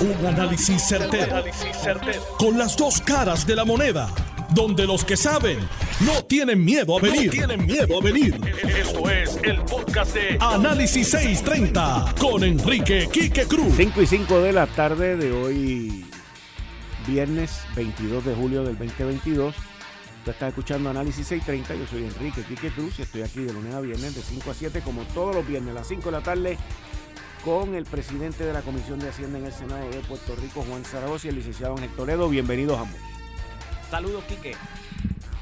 Un análisis certero, Con las dos caras de la moneda. Donde los que saben no tienen miedo a venir. tienen miedo a venir. Esto es el podcast de Análisis 630 con Enrique Quique Cruz. 5 y 5 de la tarde de hoy, viernes 22 de julio del 2022. Tú estás escuchando Análisis 630. Yo soy Enrique Quique Cruz y estoy aquí de lunes a viernes de 5 a 7, como todos los viernes, a las 5 de la tarde con el presidente de la Comisión de Hacienda en el Senado de Puerto Rico, Juan Zaragoza, y el licenciado Ángel Toledo. Bienvenidos ambos. Saludos, Quique.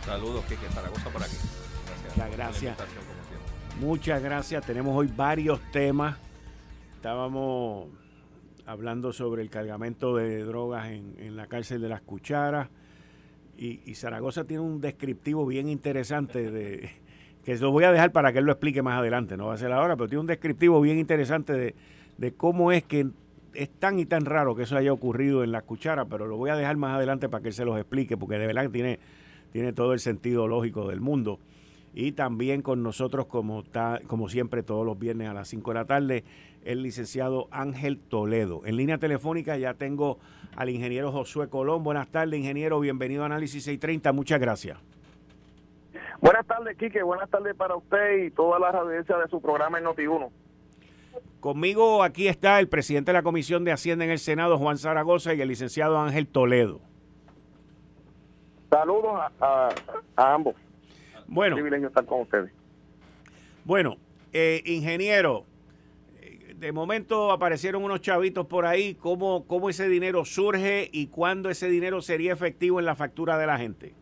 Saludos, Quique. Zaragoza por aquí. Gracias. gracias. Muchas gracias. Tenemos hoy varios temas. Estábamos hablando sobre el cargamento de drogas en, la cárcel de las cucharas. Y, y, Zaragoza tiene un descriptivo bien interesante de que lo voy a dejar para que él lo explique más adelante, no va a ser ahora, pero tiene un descriptivo bien interesante de, cómo es que es tan y tan raro que eso haya ocurrido en la cuchara, pero lo voy a dejar más adelante para que él se los explique, porque de verdad tiene, tiene todo el sentido lógico del mundo. Y también con nosotros, como, está, como siempre, todos los viernes a las 5 de la tarde, el licenciado Ángel Toledo. En línea telefónica ya tengo al ingeniero Josué Colón. Buenas tardes, ingeniero. Bienvenido a Análisis 630. Muchas gracias. Buenas tardes, Quique. Buenas tardes para usted y toda la audiencia de su programa en Noti1. Conmigo aquí está el presidente de la Comisión de Hacienda en el Senado, Juan Zaragoza, y el licenciado Ángel Toledo. Saludos a, ambos. Bueno. Un privilegio estar con ustedes. Bueno, eh, ingeniero, de momento aparecieron unos chavitos por ahí. ¿Cómo, ¿Cómo ese dinero surge y cuándo ese dinero sería efectivo en la factura de la gente?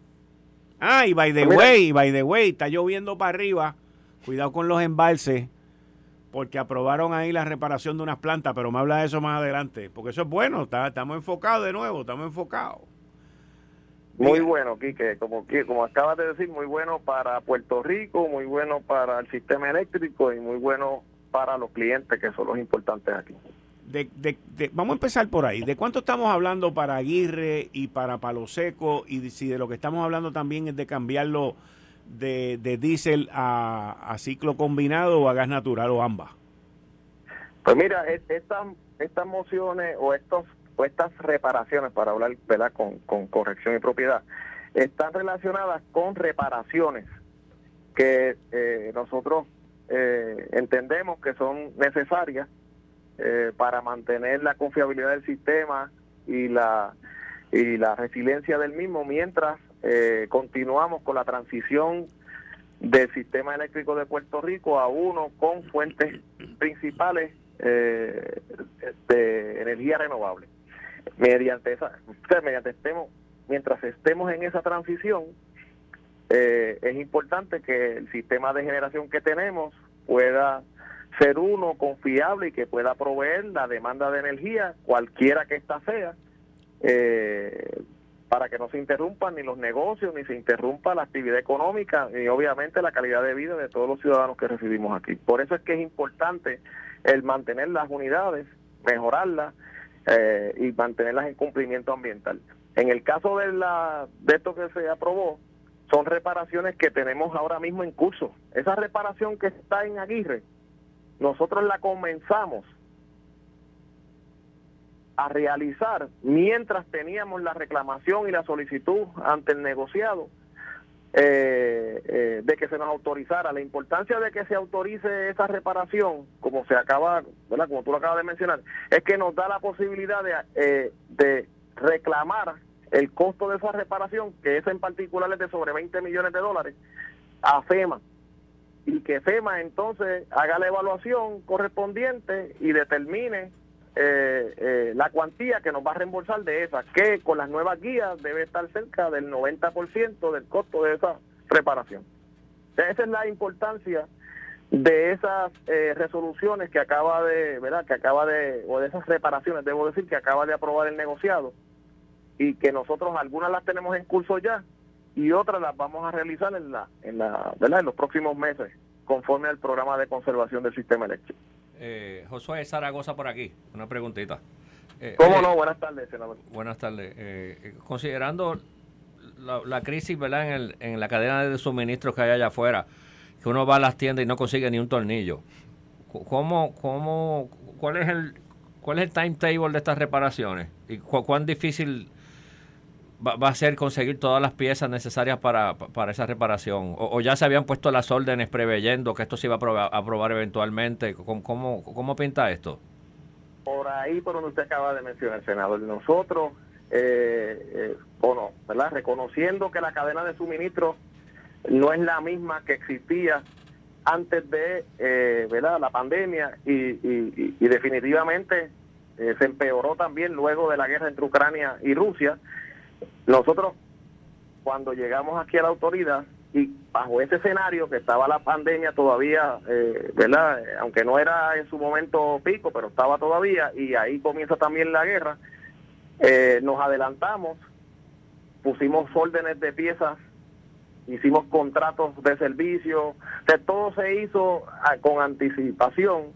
Ah, y by the pues way, by the way, está lloviendo para arriba. Cuidado con los embalses, porque aprobaron ahí la reparación de unas plantas, pero me habla de eso más adelante, porque eso es bueno, estamos enfocados de nuevo, estamos enfocados. Muy bueno, Quique, como, como acabas de decir, muy bueno para Puerto Rico, muy bueno para el sistema eléctrico y muy bueno para los clientes, que son los importantes aquí de, vamos a empezar por ahí. ¿De cuánto estamos hablando para Aguirre y para Palo Seco? Y si de lo que estamos hablando también es de cambiarlo de, de diésel a, ciclo combinado o a gas natural o ambas. Pues mira, estas, estas mociones o estos o estas reparaciones, para hablar Con, con corrección y propiedad, están relacionadas con reparaciones que eh, nosotros eh, entendemos que son necesarias eh, para mantener la confiabilidad del sistema y la y la resiliencia del mismo mientras eh, continuamos con la transición del sistema eléctrico de Puerto Rico a uno con fuentes principales eh, de energía renovable. Mediante esa, mediante estemos, mientras estemos en esa transición, es importante que el sistema de generación que tenemos pueda ser uno confiable y que pueda proveer la demanda de energía, cualquiera que ésta sea, eh, para que no se interrumpan ni los negocios, ni se interrumpa la actividad económica, y obviamente la calidad de vida de todos los ciudadanos que recibimos aquí. Por eso es que es importante el mantener las unidades, mejorarlas eh, y mantenerlas en cumplimiento ambiental. En el caso de, la, de esto que se aprobó, son reparaciones que tenemos ahora mismo en curso. Esa reparación que está en Aguirre, nosotros la comenzamos a realizar mientras teníamos la reclamación y la solicitud ante el negociado eh, eh, de que se nos autorizara. La importancia de que se autorice esa reparación, como se acaba, ¿verdad? como tú lo acabas de mencionar, es que nos da la posibilidad de, eh, de reclamar el costo de esa reparación, que es en particular es de sobre 20 millones de dólares, a FEMA y que FEMA entonces haga la evaluación correspondiente y determine eh, eh, la cuantía que nos va a reembolsar de esa, que con las nuevas guías debe estar cerca del 90% del costo de esa reparación. Esa es la importancia de esas eh, resoluciones que acaba de, ¿verdad? Que acaba de, o de esas reparaciones, debo decir, que acaba de aprobar el negociado y que nosotros algunas las tenemos en curso ya y otras las vamos a realizar en la, en la, ¿verdad? En los próximos meses, conforme al programa de conservación del sistema eléctrico. Eh, Josué Zaragoza por aquí, una preguntita. Eh, ¿Cómo no? Buenas tardes, senador. Buenas tardes. Eh, eh, considerando la, crisis, ¿verdad? En, el, en la cadena de suministros que hay allá afuera, que uno va a las tiendas y no consigue ni un tornillo. ¿Cómo, cómo, cuál es el ¿Cuál es el timetable de estas reparaciones? ¿Y cuán difícil va, a ser conseguir todas las piezas necesarias para, esa reparación? O, ya se habían puesto las órdenes preveyendo que esto se iba a aprobar, eventualmente? ¿Cómo, ¿Cómo, pinta esto? Por ahí, por donde usted acaba de mencionar, senador, nosotros, eh, eh, bueno, ¿verdad? Reconociendo que la cadena de suministro no es la misma que existía antes de eh, ¿verdad? la pandemia y, y, y definitivamente eh, se empeoró también luego de la guerra entre Ucrania y Rusia. Nosotros, cuando llegamos aquí a la autoridad, y bajo ese escenario que estaba la pandemia todavía, eh, ¿verdad? Aunque no era en su momento pico, pero estaba todavía, y ahí comienza también la guerra, eh, nos adelantamos, pusimos órdenes de piezas, hicimos contratos de servicio, todo se hizo ah, con anticipación,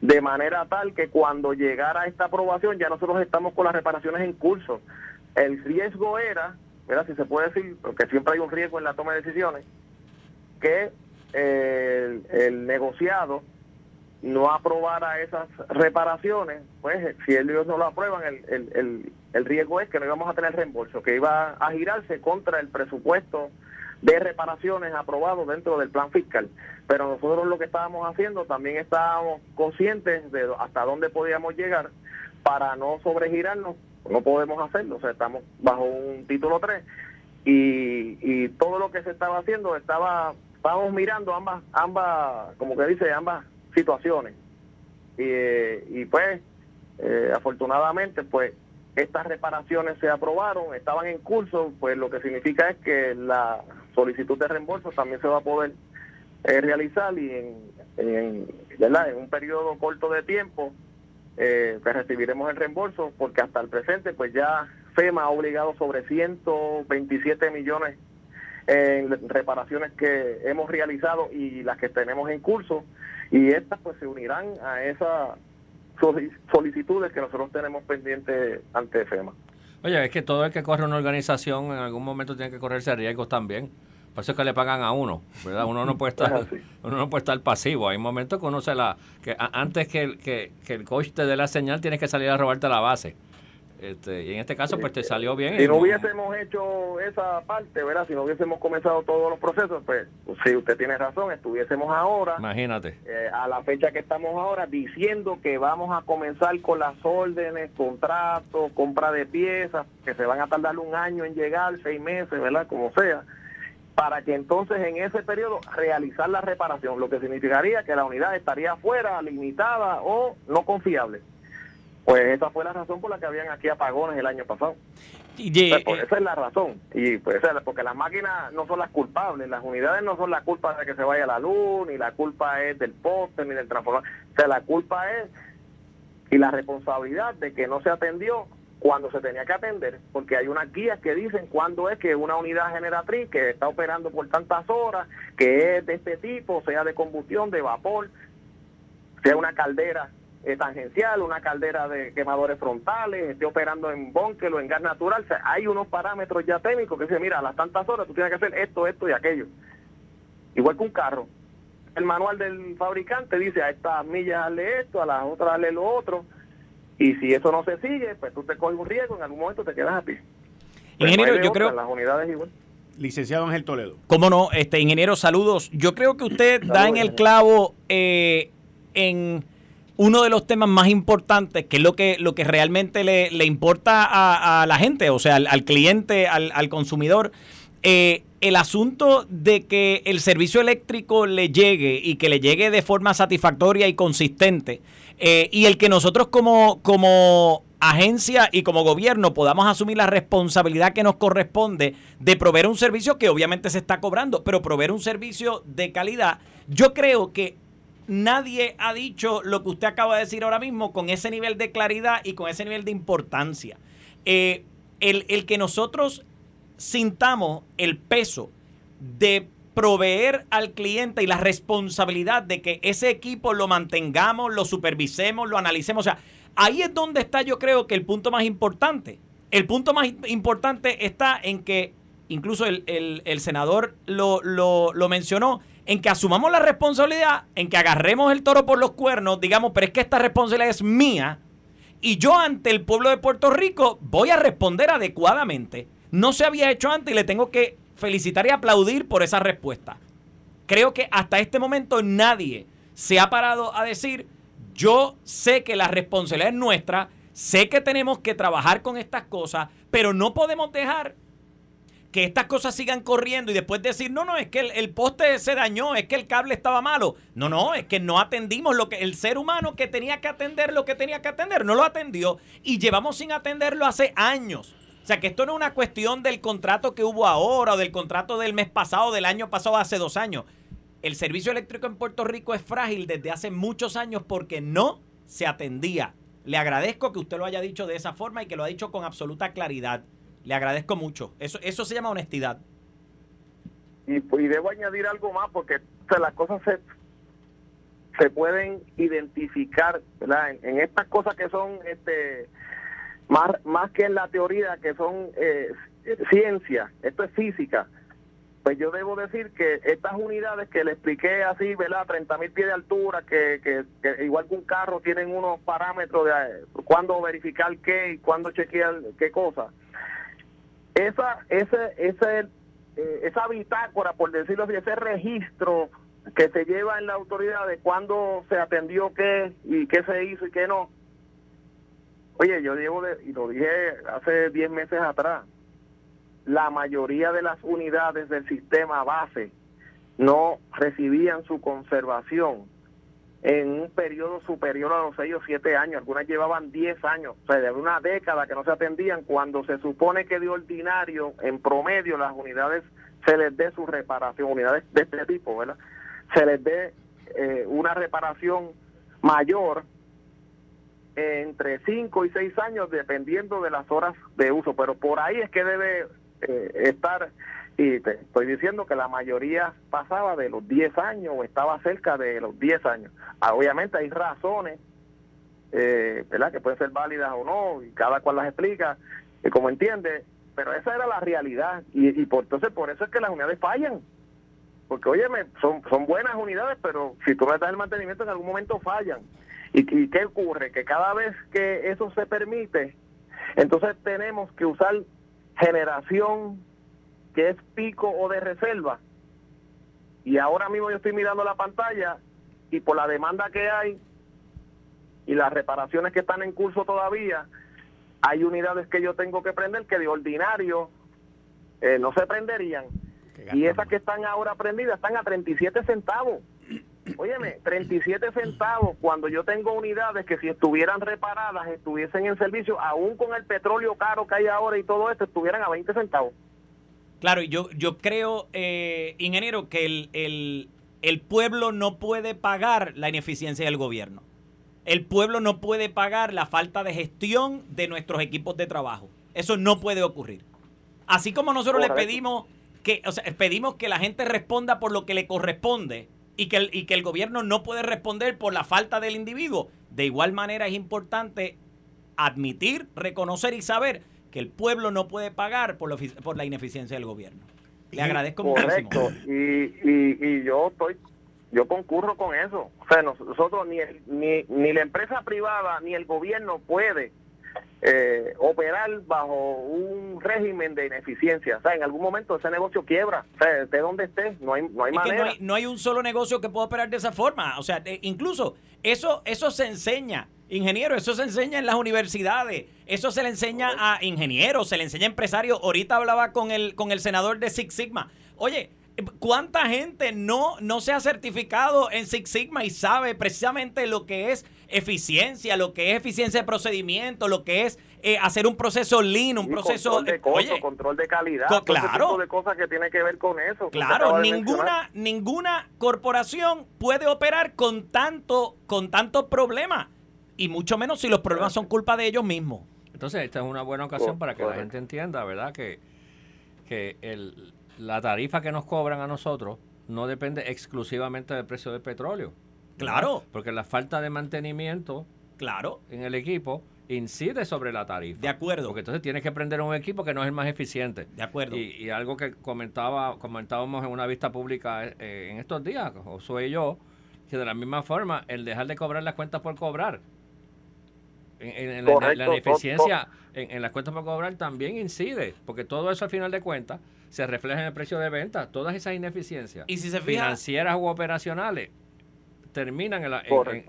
de manera tal que cuando llegara esta aprobación ya nosotros estamos con las reparaciones en curso. El riesgo era, ¿verdad? si se puede decir, porque siempre hay un riesgo en la toma de decisiones, que el, el negociado no aprobara esas reparaciones, pues si ellos no lo aprueban, el, el, el, el riesgo es que no íbamos a tener reembolso, que iba a girarse contra el presupuesto de reparaciones aprobado dentro del plan fiscal. Pero nosotros lo que estábamos haciendo también estábamos conscientes de hasta dónde podíamos llegar para no sobregirarnos, no podemos hacerlo, o sea, estamos bajo un título 3 y, todo lo que se estaba haciendo estaba, estábamos mirando ambas, ambas, como que dice, ambas situaciones. Y, y pues, eh, afortunadamente, pues estas reparaciones se aprobaron, estaban en curso, pues lo que significa es que la solicitud de reembolso también se va a poder eh, realizar y en, en, ¿verdad? en un periodo corto de tiempo eh, que recibiremos el reembolso porque hasta el presente pues ya FEMA ha obligado sobre 127 millones en reparaciones que hemos realizado y las que tenemos en curso y estas pues se unirán a esas solicitudes que nosotros tenemos pendientes ante FEMA. Oye, es que todo el que corre una organización en algún momento tiene que correrse riesgos también. Por eso es que le pagan a uno, ¿verdad? Uno no puede estar, uno no puede estar pasivo. Hay momentos que uno se la... que antes que, que, que el coach te dé la señal, tienes que salir a robarte la base. Este, y en este caso, pues te salió bien. Si no hubiésemos hecho esa parte, ¿verdad? Si no hubiésemos comenzado todos los procesos, pues si usted tiene razón, estuviésemos ahora. Imagínate. Eh, a la fecha que estamos ahora, diciendo que vamos a comenzar con las órdenes, contratos, compra de piezas, que se van a tardar un año en llegar, seis meses, ¿verdad? Como sea para que entonces en ese periodo realizar la reparación, lo que significaría que la unidad estaría fuera, limitada o no confiable. Pues esa fue la razón por la que habían aquí apagones el año pasado. Pues, esa es la razón. Y pues porque las máquinas no son las culpables, las unidades no son la culpa de que se vaya la luz, ni la culpa es del poste, ni del transformador. O sea, la culpa es y la responsabilidad de que no se atendió cuando se tenía que atender, porque hay unas guías que dicen cuándo es que una unidad generatriz que está operando por tantas horas, que es de este tipo, sea de combustión, de vapor, sea una caldera tangencial, una caldera de quemadores frontales, esté operando en búnker o en gas natural, hay unos parámetros ya técnicos que dicen, mira, a las tantas horas tú tienes que hacer esto, esto y aquello. Igual que un carro. El manual del fabricante dice, a estas millas dale esto, a las otras dale lo otro y si eso no se sigue, pues tú te coges un riesgo, en algún momento te quedas a ti. Pues ingeniero, yo creo... Las unidades igual. Licenciado Ángel Toledo. ¿Cómo no? Este, ingeniero, saludos. Yo creo que usted da en el clavo eh, en uno de los temas más importantes, que es lo que, lo que realmente le, le importa a, la gente, o sea, al, cliente, al, al consumidor. Eh, el asunto de que el servicio eléctrico le llegue y que le llegue de forma satisfactoria y consistente eh, y el que nosotros como, como agencia y como gobierno podamos asumir la responsabilidad que nos corresponde de proveer un servicio que obviamente se está cobrando, pero proveer un servicio de calidad, yo creo que nadie ha dicho lo que usted acaba de decir ahora mismo con ese nivel de claridad y con ese nivel de importancia. Eh, el, el que nosotros sintamos el peso de proveer al cliente y la responsabilidad de que ese equipo lo mantengamos, lo supervisemos, lo analicemos. O sea, ahí es donde está yo creo que el punto más importante. El punto más importante está en que, incluso el, senador lo, lo, mencionó, en que asumamos la responsabilidad, en que agarremos el toro por los cuernos, digamos, pero es que esta responsabilidad es mía Y yo ante el pueblo de Puerto Rico voy a responder adecuadamente. No se había hecho antes y le tengo que felicitar y aplaudir por esa respuesta. Creo que hasta este momento nadie se ha parado a decir, yo sé que la responsabilidad es nuestra, sé que tenemos que trabajar con estas cosas, pero no podemos dejar que estas cosas sigan corriendo y después decir, no, no, es que el, poste se dañó, es que el cable estaba malo. No, no, es que no atendimos lo que el ser humano que tenía que atender lo que tenía que atender, no lo atendió y llevamos sin atenderlo hace años. O sea, que esto no es una cuestión del contrato que hubo ahora o del contrato del mes pasado, del año pasado, hace dos años. El servicio eléctrico en Puerto Rico es frágil desde hace muchos años porque no se atendía. Le agradezco que usted lo haya dicho de esa forma y que lo ha dicho con absoluta claridad. Le agradezco mucho. Eso, eso se llama honestidad. Y, pues, debo añadir algo más porque las cosas se, se pueden identificar En, estas cosas que son este más, más que en la teoría, que son eh, ciencia, esto es física. Pues yo debo decir que estas unidades que le expliqué así, ¿verdad? 30 mil pies de altura, que, que, igual que un carro tienen unos parámetros de eh, cuándo verificar qué y cuándo chequear qué cosa esa, ese, ese, eh, esa bitácora, por decirlo así, ese registro que se lleva en la autoridad de cuándo se atendió qué y qué se hizo y qué no. Oye, yo llevo, de, y lo dije hace 10 meses atrás, la mayoría de las unidades del sistema base no recibían su conservación en un periodo superior a los 6 o 7 años, algunas llevaban 10 años, o sea, de una década que no se atendían, cuando se supone que de ordinario, en promedio, las unidades se les dé su reparación, unidades de este tipo, ¿verdad? Se les dé eh, una reparación mayor entre 5 y 6 años, dependiendo de las horas de uso, pero por ahí es que debe eh, estar y te estoy diciendo que la mayoría pasaba de los 10 años o estaba cerca de los 10 años. Ah, obviamente hay razones, eh, ¿verdad? Que pueden ser válidas o no, y cada cual las explica, y como entiende, pero esa era la realidad. Y, por, entonces por eso es que las unidades fallan. Porque, oye, son, son buenas unidades, pero si tú no das el mantenimiento, en algún momento fallan. ¿Y, ¿Y qué ocurre? Que cada vez que eso se permite, entonces tenemos que usar generación que es pico o de reserva. Y ahora mismo yo estoy mirando la pantalla y por la demanda que hay y las reparaciones que están en curso todavía, hay unidades que yo tengo que prender que de ordinario eh, no se prenderían. Y esas que están ahora prendidas están a 37 centavos. Óyeme, 37 centavos cuando yo tengo unidades que si estuvieran reparadas, estuviesen en servicio, aún con el petróleo caro que hay ahora y todo esto, estuvieran a 20 centavos. Claro, yo, yo creo, eh, ingeniero, que el, el, pueblo no puede pagar la ineficiencia del gobierno. El pueblo no puede pagar la falta de gestión de nuestros equipos de trabajo. Eso no puede ocurrir. Así como nosotros le pedimos que, o sea, pedimos que la gente responda por lo que le corresponde y que, el, y que el gobierno no puede responder por la falta del individuo, de igual manera es importante admitir, reconocer y saber que el pueblo no puede pagar por, por la ineficiencia del gobierno. Le agradezco Correcto. Y, y, y yo estoy yo concurro con eso. O sea, nosotros ni, ni, ni la empresa privada ni el gobierno puede eh, operar bajo un régimen de ineficiencia. O sea, en algún momento ese negocio quiebra. O sea, de donde esté, no hay, no hay manera. no, hay, un solo negocio que pueda operar de esa forma. O sea, incluso eso, eso se enseña Ingeniero, eso se enseña en las universidades, eso se le enseña a ingenieros, se le enseña a empresarios. Ahorita hablaba con el, con el senador de Six Sigma. Oye, ¿cuánta gente no, no se ha certificado en Six Sigma y sabe precisamente lo que es eficiencia, lo que es eficiencia de procedimiento, lo que es eh, hacer un proceso lean, un proceso control de costo, control de calidad, claro, de cosas que tiene que ver con eso. Claro, ninguna ninguna corporación puede operar con tanto con tantos problemas y mucho menos si los problemas son culpa de ellos mismos. Entonces, esta es una buena ocasión para que la gente entienda, ¿verdad? Que, que el, la tarifa que nos cobran a nosotros no depende exclusivamente del precio del petróleo. Claro. Porque la falta de mantenimiento claro. en el equipo incide sobre la tarifa. De acuerdo. Porque entonces tienes que prender un equipo que no es el más eficiente. De acuerdo. Y, algo que comentaba comentábamos en una vista pública eh, en estos días, Josué y yo, que de la misma forma, el dejar de cobrar las cuentas por cobrar En, la, ineficiencia en, las cuentas para cobrar también incide, porque todo eso al final de cuentas se refleja en el precio de venta. Todas esas ineficiencias ¿Y si se financieras u operacionales terminan en la.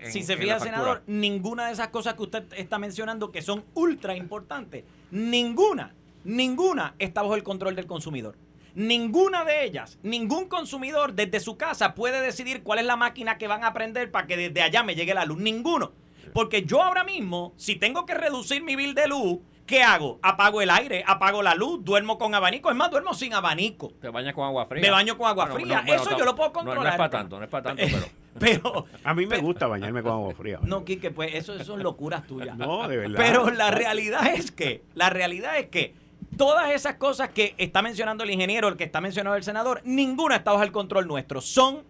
si se fija, senador, ninguna de esas cosas que usted está mencionando que son ultra importantes, ninguna, ninguna está bajo el control del consumidor. Ninguna de ellas, ningún consumidor desde su casa puede decidir cuál es la máquina que van a prender para que desde allá me llegue la luz. Ninguno. Porque yo ahora mismo, si tengo que reducir mi bill de luz, ¿qué hago? Apago el aire, apago la luz, duermo con abanico. Es más, duermo sin abanico. Te bañas con agua fría. Me baño con agua fría. Eso yo lo puedo controlar. No, es para tanto, no es para tanto, pero... pero a mí me gusta bañarme con agua fría. No, Quique, pues eso, son locuras tuyas. No, de verdad. Pero la realidad es que, la realidad es que todas esas cosas que está mencionando el ingeniero, el que está mencionando el senador, ninguna está bajo el control nuestro. Son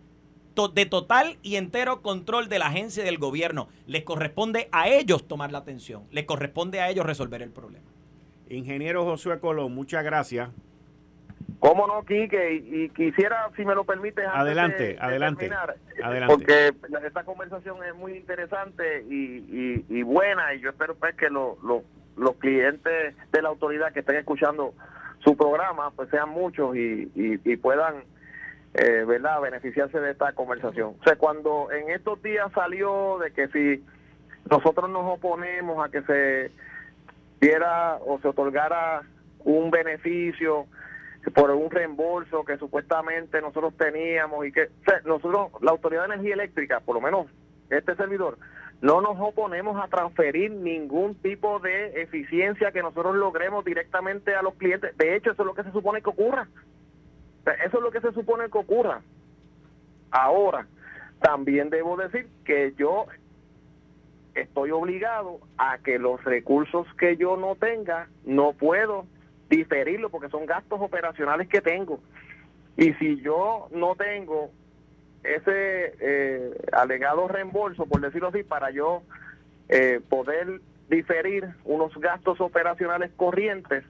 de total y entero control de la agencia y del gobierno. Les corresponde a ellos tomar la atención, les corresponde a ellos resolver el problema. Ingeniero Josué Colón, muchas gracias. ¿Cómo no, Quique? Y, quisiera, si me lo permite, adelante, adelante, eh, adelante. Porque esta conversación es muy interesante y, buena y yo espero pues, que los clientes de la autoridad que estén escuchando su programa pues sean muchos y puedan eh, ¿verdad?, beneficiarse de esta conversación. O sea, cuando en estos días salió de que si nosotros nos oponemos a que se diera o se otorgara un beneficio por un reembolso que supuestamente nosotros teníamos y que nosotros, la Autoridad de Energía Eléctrica, por lo menos este servidor, no nos oponemos a transferir ningún tipo de eficiencia que nosotros logremos directamente a los clientes. De hecho, eso es lo que se supone que ocurra. Eso es lo que se supone que ocurra. Ahora, también debo decir que yo estoy obligado a que los recursos que yo no tenga, no puedo diferirlo porque son gastos operacionales que tengo. Y si yo no tengo ese eh, alegado reembolso, por decirlo así, para yo eh, poder diferir unos gastos operacionales corrientes,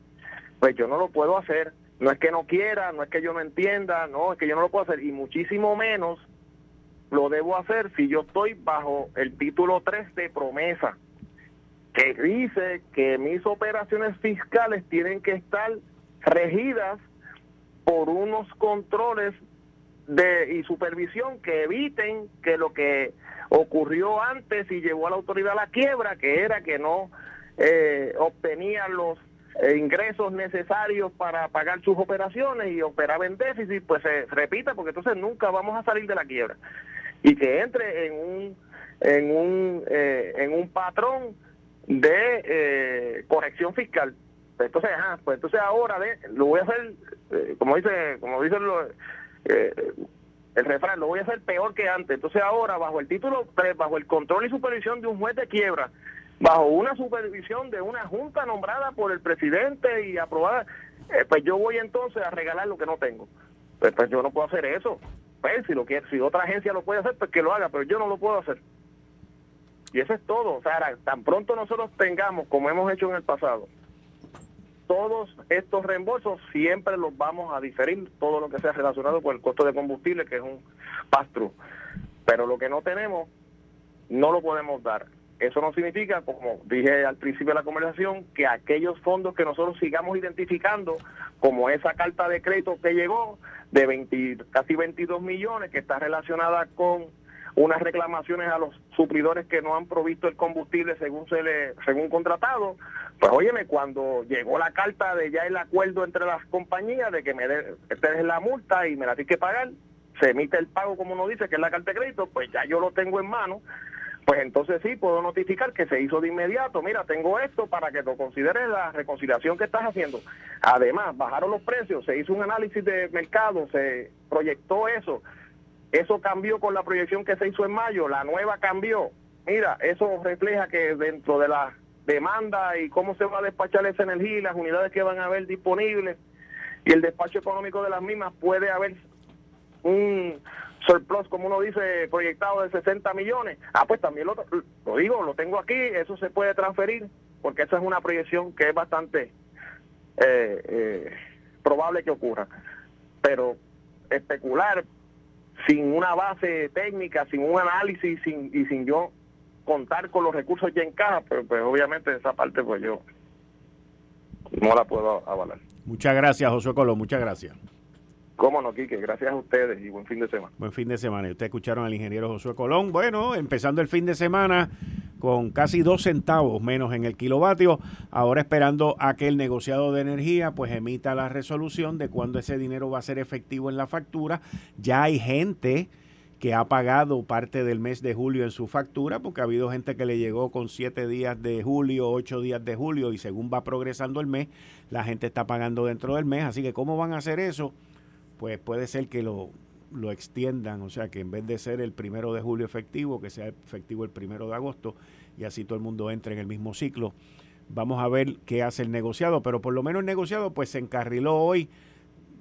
pues yo no lo puedo hacer. No es que no quiera, no es que yo no entienda, no, es que yo no lo puedo hacer y muchísimo menos lo debo hacer si yo estoy bajo el título 3 de promesa, que dice que mis operaciones fiscales tienen que estar regidas por unos controles de y supervisión que eviten que lo que ocurrió antes y llevó a la autoridad a la quiebra, que era que no eh, obtenían los eh, ingresos necesarios para pagar sus operaciones y operar en déficit, pues se repita, porque entonces nunca vamos a salir de la quiebra. Y que entre en un, en un, eh, en un patrón de eh, corrección fiscal. Entonces, ajá, pues entonces ahora lo voy a hacer, como dice, como dice el refrán, lo voy a hacer peor que antes. Entonces ahora, bajo el título 3, bajo el control y supervisión de un juez de quiebra, bajo una supervisión de una junta nombrada por el presidente y aprobada, eh, pues yo voy entonces a regalar lo que no tengo. Pues, pues yo no puedo hacer eso. Pues si lo quiere, si otra agencia lo puede hacer, pues que lo haga, pero yo no lo puedo hacer. Y eso es todo. O sea, tan pronto nosotros tengamos, como hemos hecho en el pasado, todos estos reembolsos siempre los vamos a diferir, todo lo que sea relacionado con el costo de combustible, que es un pastro. Pero lo que no tenemos, no lo podemos dar. Eso no significa, como dije al principio de la conversación, que aquellos fondos que nosotros sigamos identificando, como esa carta de crédito que llegó de casi 22 millones, que está relacionada con unas reclamaciones a los suplidores que no han provisto el combustible según se le según contratado, pues óyeme, cuando llegó la carta de ya el acuerdo entre las compañías de que me de, esta es la multa y me la tiene que pagar, se emite el pago como uno dice, que es la carta de crédito, pues ya yo lo tengo en mano pues entonces sí puedo notificar que se hizo de inmediato. Mira, tengo esto para que lo consideres la reconciliación que estás haciendo. Además, bajaron los precios, se hizo un análisis de mercado, se proyectó eso. Eso cambió con la proyección que se hizo en mayo, la nueva cambió. Mira, eso refleja que dentro de la demanda y cómo se va a despachar esa energía y las unidades que van a haber disponibles y el despacho económico de las mismas puede haber un surplus, como uno dice, proyectado de 60 millones. Ah, pues también lo, digo, lo tengo aquí, eso se puede transferir, porque esa es una proyección que es bastante eh, eh, probable que ocurra. Pero especular sin una base técnica, sin un análisis sin, y sin yo contar con los recursos ya en caja, pero pues obviamente esa parte pues yo no la puedo avalar. Muchas gracias, José Colón, muchas gracias. Cómo no, Quique, gracias a ustedes y buen fin de semana. Buen fin de semana. Y ustedes escucharon al ingeniero Josué Colón. Bueno, empezando el fin de semana con casi dos centavos menos en el kilovatio, ahora esperando a que el negociado de energía pues emita la resolución de cuándo ese dinero va a ser efectivo en la factura. Ya hay gente que ha pagado parte del mes de julio en su factura, porque ha habido gente que le llegó con siete días de julio, ocho días de julio, y según va progresando el mes, la gente está pagando dentro del mes. Así que, ¿cómo van a hacer eso? Pues puede ser que lo, lo extiendan, o sea, que en vez de ser el primero de julio efectivo, que sea efectivo el primero de agosto, y así todo el mundo entre en el mismo ciclo. Vamos a ver qué hace el negociado, pero por lo menos el negociado pues se encarriló hoy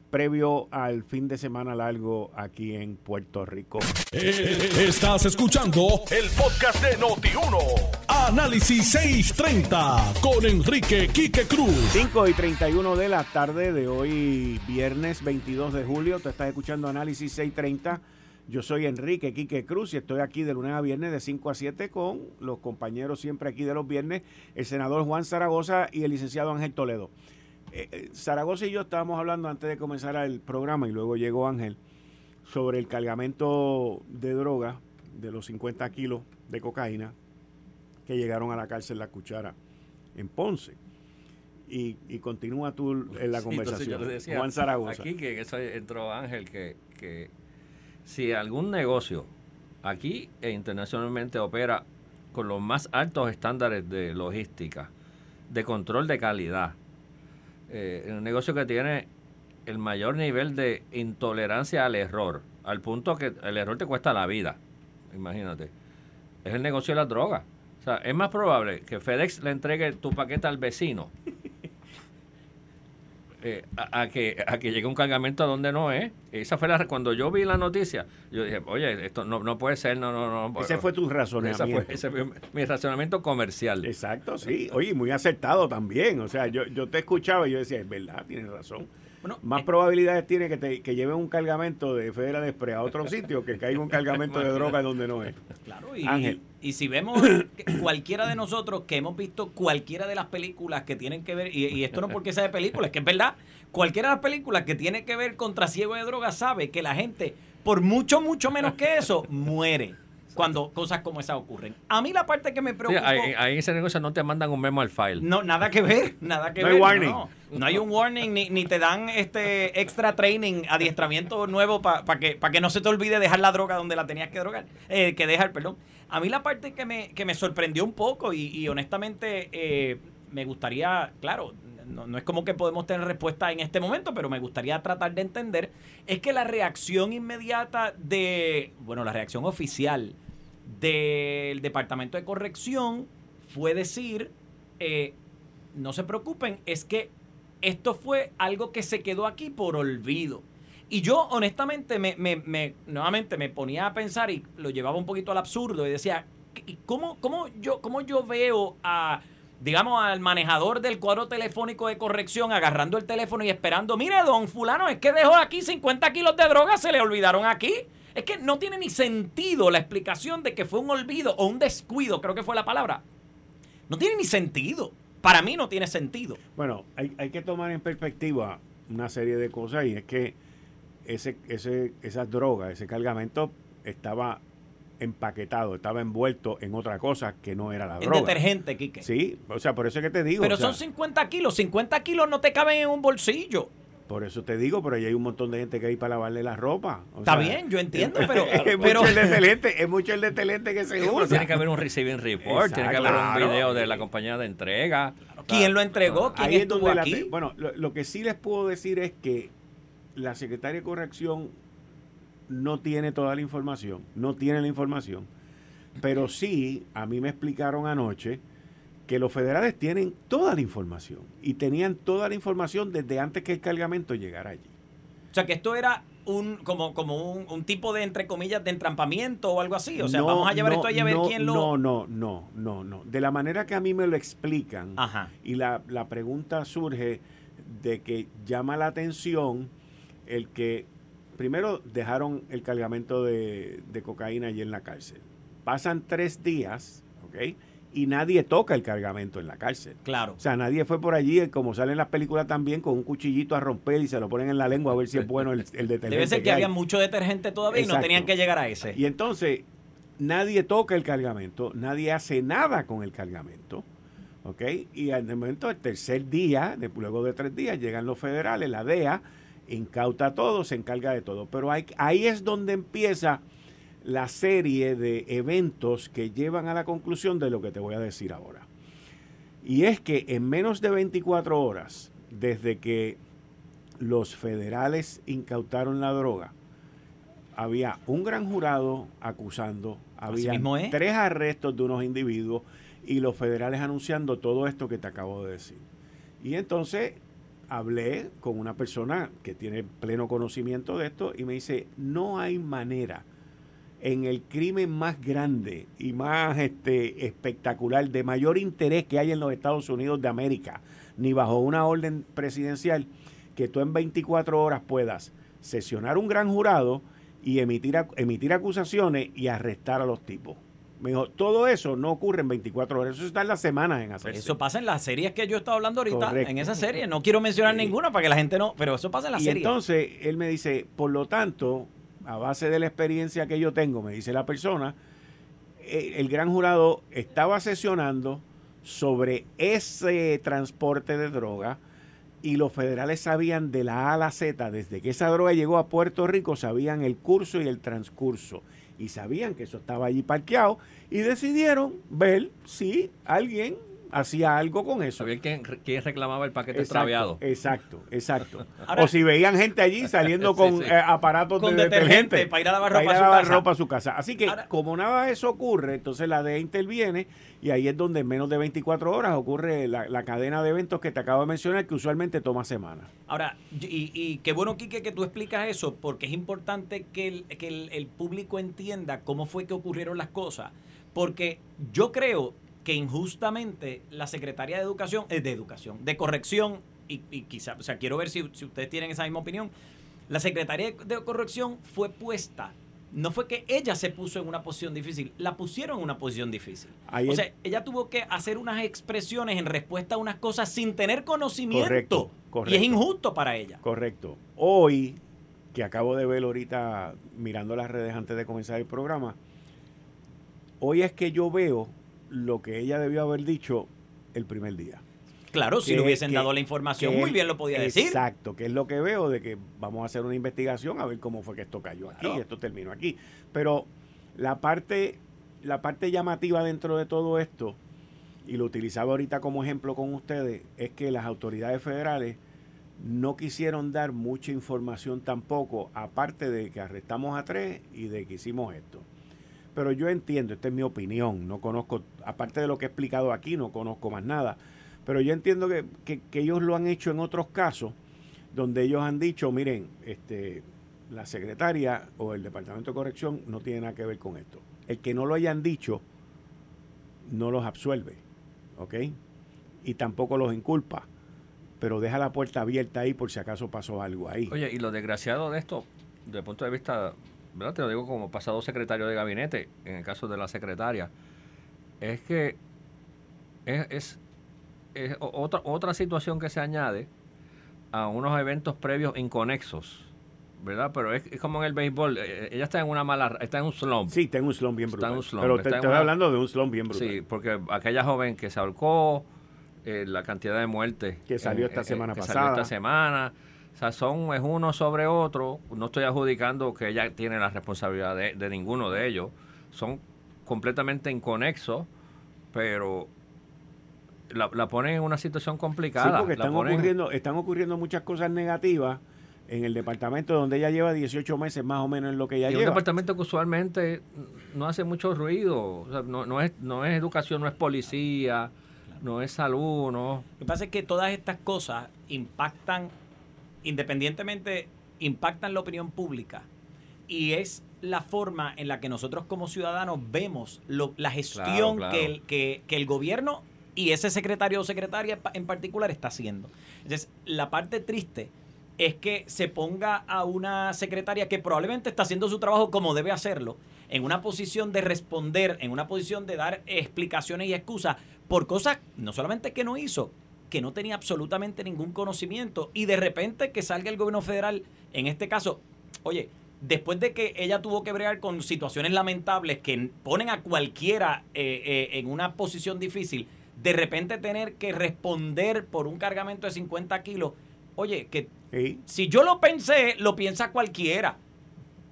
previo al fin de semana largo aquí en Puerto Rico. Eh, estás escuchando el podcast de Noti1. Análisis 630 con Enrique Quique Cruz. 5 y 31 de la tarde de hoy, viernes 22 de julio. Te estás escuchando Análisis 630. Yo soy Enrique Quique Cruz y estoy aquí de lunes a viernes de 5 a 7 con los compañeros siempre aquí de los viernes, el senador Juan Zaragoza y el licenciado Ángel Toledo. Eh, eh, Zaragoza y yo estábamos hablando antes de comenzar el programa y luego llegó Ángel sobre el cargamento de droga de los 50 kilos de cocaína que llegaron a la cárcel La Cuchara en Ponce. Y, continúa tú en la conversación. Juan Zaragoza. Aquí que eso entró Ángel, que, que si algún negocio aquí e internacionalmente opera con los más altos estándares de logística, de control de calidad, eh, un negocio que tiene el mayor nivel de intolerancia al error, al punto que el error te cuesta la vida, imagínate, es el negocio de las drogas. O sea, es más probable que FedEx le entregue tu paquete al vecino eh, a, que, a que llegue un cargamento a donde no es. Esa fue la, cuando yo vi la noticia, yo dije, oye, esto no, no puede ser, no, no, no. Ese fue tu razonamiento. ese fue mi razonamiento comercial. Exacto, sí. Oye, muy acertado también. O sea, yo, yo te escuchaba y yo decía, es verdad, tienes razón. Más eh, probabilidades tiene que, te, que lleven un cargamento de Federal Express a otro sitio que caiga un cargamento de droga donde no es. Claro, y, Ángel. Y, si vemos cualquiera de nosotros que hemos visto cualquiera de las películas que tienen que ver, y, esto no porque sea de películas, es que es verdad, cualquiera de las películas que tiene que ver con trasiego de droga sabe que la gente, por mucho, mucho menos que eso, muere cuando cosas como esas ocurren. A mí la parte que me preocupa... ahí, en ese negocio no te mandan un memo al file. No, nada que ver, nada que ver. Hay warning. No, hay un warning, ni, ni, te dan este extra training, adiestramiento nuevo para que, para que no se te olvide dejar la droga donde la tenías que drogar, eh, que dejar, perdón. A mí la parte que me, que me sorprendió un poco y, honestamente eh, me gustaría, claro, no, no, es como que podemos tener respuesta en este momento, pero me gustaría tratar de entender, es que la reacción inmediata de, bueno, la reacción oficial del Departamento de Corrección fue decir, eh, no se preocupen, es que esto fue algo que se quedó aquí por olvido. Y yo honestamente me, me, nuevamente me ponía a pensar y lo llevaba un poquito al absurdo y decía, ¿cómo, cómo, yo, cómo yo veo a, digamos, al manejador del cuadro telefónico de corrección agarrando el teléfono y esperando, mire, don fulano, es que dejó aquí 50 kilos de droga, se le olvidaron aquí. Es que no tiene ni sentido la explicación de que fue un olvido o un descuido, creo que fue la palabra. No tiene ni sentido. Para mí no tiene sentido. Bueno, hay, hay que tomar en perspectiva una serie de cosas y es que ese, ese, esa droga, ese cargamento estaba empaquetado, estaba envuelto en otra cosa que no era la droga. En detergente, Quique. Sí, o sea, por eso es que te digo. Pero son 50 kilos, 50 kilos no te caben en un bolsillo. Por eso te digo, pero ahí hay un montón de gente que hay para lavarle la ropa. Está bien, yo entiendo, pero... es, mucho el detelente, es mucho el detelente que se usa. Tiene que haber un receiving report, tiene que haber un video de la compañía de entrega. ¿Quién lo entregó? ¿Quién estuvo aquí? bueno, lo, que sí les puedo decir es que la secretaria de Corrección no tiene toda la información, no tiene la información, pero sí, a mí me explicaron anoche que los federales tienen toda la información y tenían toda la información desde antes que el cargamento llegara allí. O sea, que esto era un como, como un, tipo de, entre comillas, de entrampamiento o algo así. O sea, vamos a llevar esto ahí a ver quién lo... No, no, no, no, no. De la manera que a mí me lo explican, y la, la pregunta surge de que llama la atención el que primero dejaron el cargamento de, de cocaína allí en la cárcel. Pasan tres días ¿ok? Y nadie toca el cargamento en la cárcel. Claro. O sea, nadie fue por allí, como salen las películas también, con un cuchillito a romper y se lo ponen en la lengua a ver si es bueno el, el detergente. Debe ser que, había mucho detergente todavía y no tenían que llegar a ese. Y entonces, nadie toca el cargamento, nadie hace nada con el cargamento. ¿Ok? Y al momento, el tercer día, luego de tres días, llegan los federales, la DEA, incauta todo, se encarga de todo. Pero ahí es donde empieza la serie de eventos que llevan a la conclusión de lo que te voy a decir ahora. Y es que en menos de 24 horas, desde que los federales incautaron la droga, había un gran jurado acusando, había tres arrestos de unos individuos y los federales anunciando todo esto que te acabo de decir. Y entonces hablé con una persona que tiene pleno conocimiento de esto y me dice, no hay manera en el crimen más grande y más este, espectacular, de mayor interés que hay en los Estados Unidos de América, ni bajo una orden presidencial, que tú en 24 horas puedas sesionar un gran jurado y emitir, emitir acusaciones y arrestar a los tipos. Me dijo, todo eso no ocurre en 24 horas, eso está en las semanas en hacer. Eso pasa en las series que yo he estado hablando ahorita, en esa serie. No quiero mencionar ninguna para que la gente no, pero eso pasa en las series. Entonces, él me dice, por lo tanto, a base de la experiencia que yo tengo, me dice la persona, eh, el gran jurado estaba sesionando sobre ese transporte de droga y los federales sabían de la A a la Z, desde que esa droga llegó a Puerto Rico, sabían el curso y el transcurso. Y sabían que eso estaba allí parqueado y decidieron ver si alguien hacía algo con eso. Sabía quién, quién reclamaba el paquete extraviado. Exacto, exacto. o si veían gente allí saliendo con eh, aparatos de detergente, para ir a lavar ropa, a, su casa. Así que como nada de eso ocurre, entonces la DEA interviene y ahí es donde en menos de 24 horas ocurre la, cadena de eventos que te acabo de mencionar que usualmente toma semanas. Ahora, y, qué bueno, Quique, que tú explicas eso, porque es importante que, el, que el público entienda cómo fue que ocurrieron las cosas. Porque yo creo que injustamente la Secretaría de Educación, eh, de Educación, de Corrección, y, y quizá, o sea, quiero ver si, ustedes tienen esa misma opinión, la Secretaría de Corrección fue puesta no fue que ella se puso en una posición difícil, la pusieron en una posición difícil. o sea, ella tuvo que hacer unas expresiones en respuesta a unas cosas sin tener conocimiento. Correcto, Y es injusto para ella. Correcto. Hoy, que acabo de ver ahorita mirando las redes antes de comenzar el programa, hoy es que yo veo lo que ella debió haber dicho el primer día. Claro, si le hubiesen dado la información, muy bien lo podía decir. Exacto, que es lo que veo de que vamos a hacer una investigación a ver cómo fue que esto cayó aquí, y esto terminó aquí. Pero la parte, la parte llamativa dentro de todo esto, y lo utilizaba ahorita como ejemplo con ustedes, es que las autoridades federales no quisieron dar mucha información tampoco, aparte de que arrestamos a tres y de que hicimos esto. Pero yo entiendo, esta es mi opinión, no conozco, aparte de lo que he explicado aquí, no conozco más nada. Pero yo entiendo que, ellos lo han hecho en otros casos, donde ellos han dicho, miren, este, la secretaria o el departamento de corrección no tiene nada que ver con esto. El que no lo hayan dicho, no los absuelve, ¿ok? Y tampoco los inculpa, pero deja la puerta abierta ahí por si acaso pasó algo ahí. Oye, y lo desgraciado de esto, desde el punto de vista te lo digo como pasado secretario de gabinete, en el caso de la secretaria, es que es, es, otra, otra situación que se añade a unos eventos previos inconexos. ¿verdad? Pero es, como en el béisbol, eh, eh, ella está en una mala, está en un slump. Sí, está en un slump bien brutal. Pero te, estoy hablando de un slump bien brutal. Sí, porque aquella joven que se ahorcó, eh, la cantidad de muertes que salió esta semana que pasada. Salió esta semana, sea, son es uno sobre otro. No estoy adjudicando que ella tiene la responsabilidad de, ninguno de ellos. Son completamente inconexos, pero la, la ponen en una situación complicada. Sí, porque están, ocurriendo, están ocurriendo muchas cosas negativas en el departamento donde ella lleva 18 meses más o menos en lo que ella lleva. Es un departamento que usualmente no hace mucho ruido. no, no, es, no es educación, no es policía, no es salud, no. Lo que pasa es que todas estas cosas impactan independientemente impactan la opinión pública y es la forma en la que nosotros como ciudadanos vemos la gestión Que, el, que, el gobierno y ese secretario o secretaria en particular está haciendo. Entonces, la parte triste es que se ponga a una secretaria que probablemente está haciendo su trabajo como debe hacerlo en una posición de responder, en una posición de dar explicaciones y excusas por cosas no solamente que no hizo, que no tenía absolutamente ningún conocimiento y de repente que salga el gobierno federal, en este caso, oye, después de que ella tuvo que bregar con situaciones lamentables que ponen a cualquiera eh, eh, en una posición difícil, de repente tener que responder por un cargamento de 50 kilos, oye, que si yo lo pensé, lo piensa cualquiera.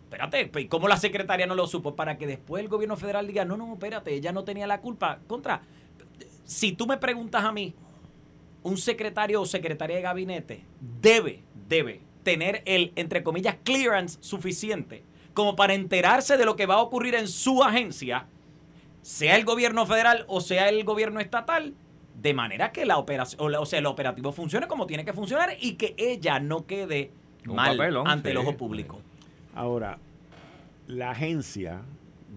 Espérate, ¿y cómo la secretaria no lo supo? Para que después el gobierno federal diga, no, no, espérate, ella no tenía la culpa. Contra, si tú me preguntas a mí, un secretario o secretaria de gabinete debe, debe tener el, entre comillas, clearance suficiente como para enterarse de lo que va a ocurrir en su agencia, sea el gobierno federal o sea el gobierno estatal, de manera que la operación, o sea, el operativo funcione como tiene que funcionar y que ella no quede mal ante el ojo público. Ahora, la agencia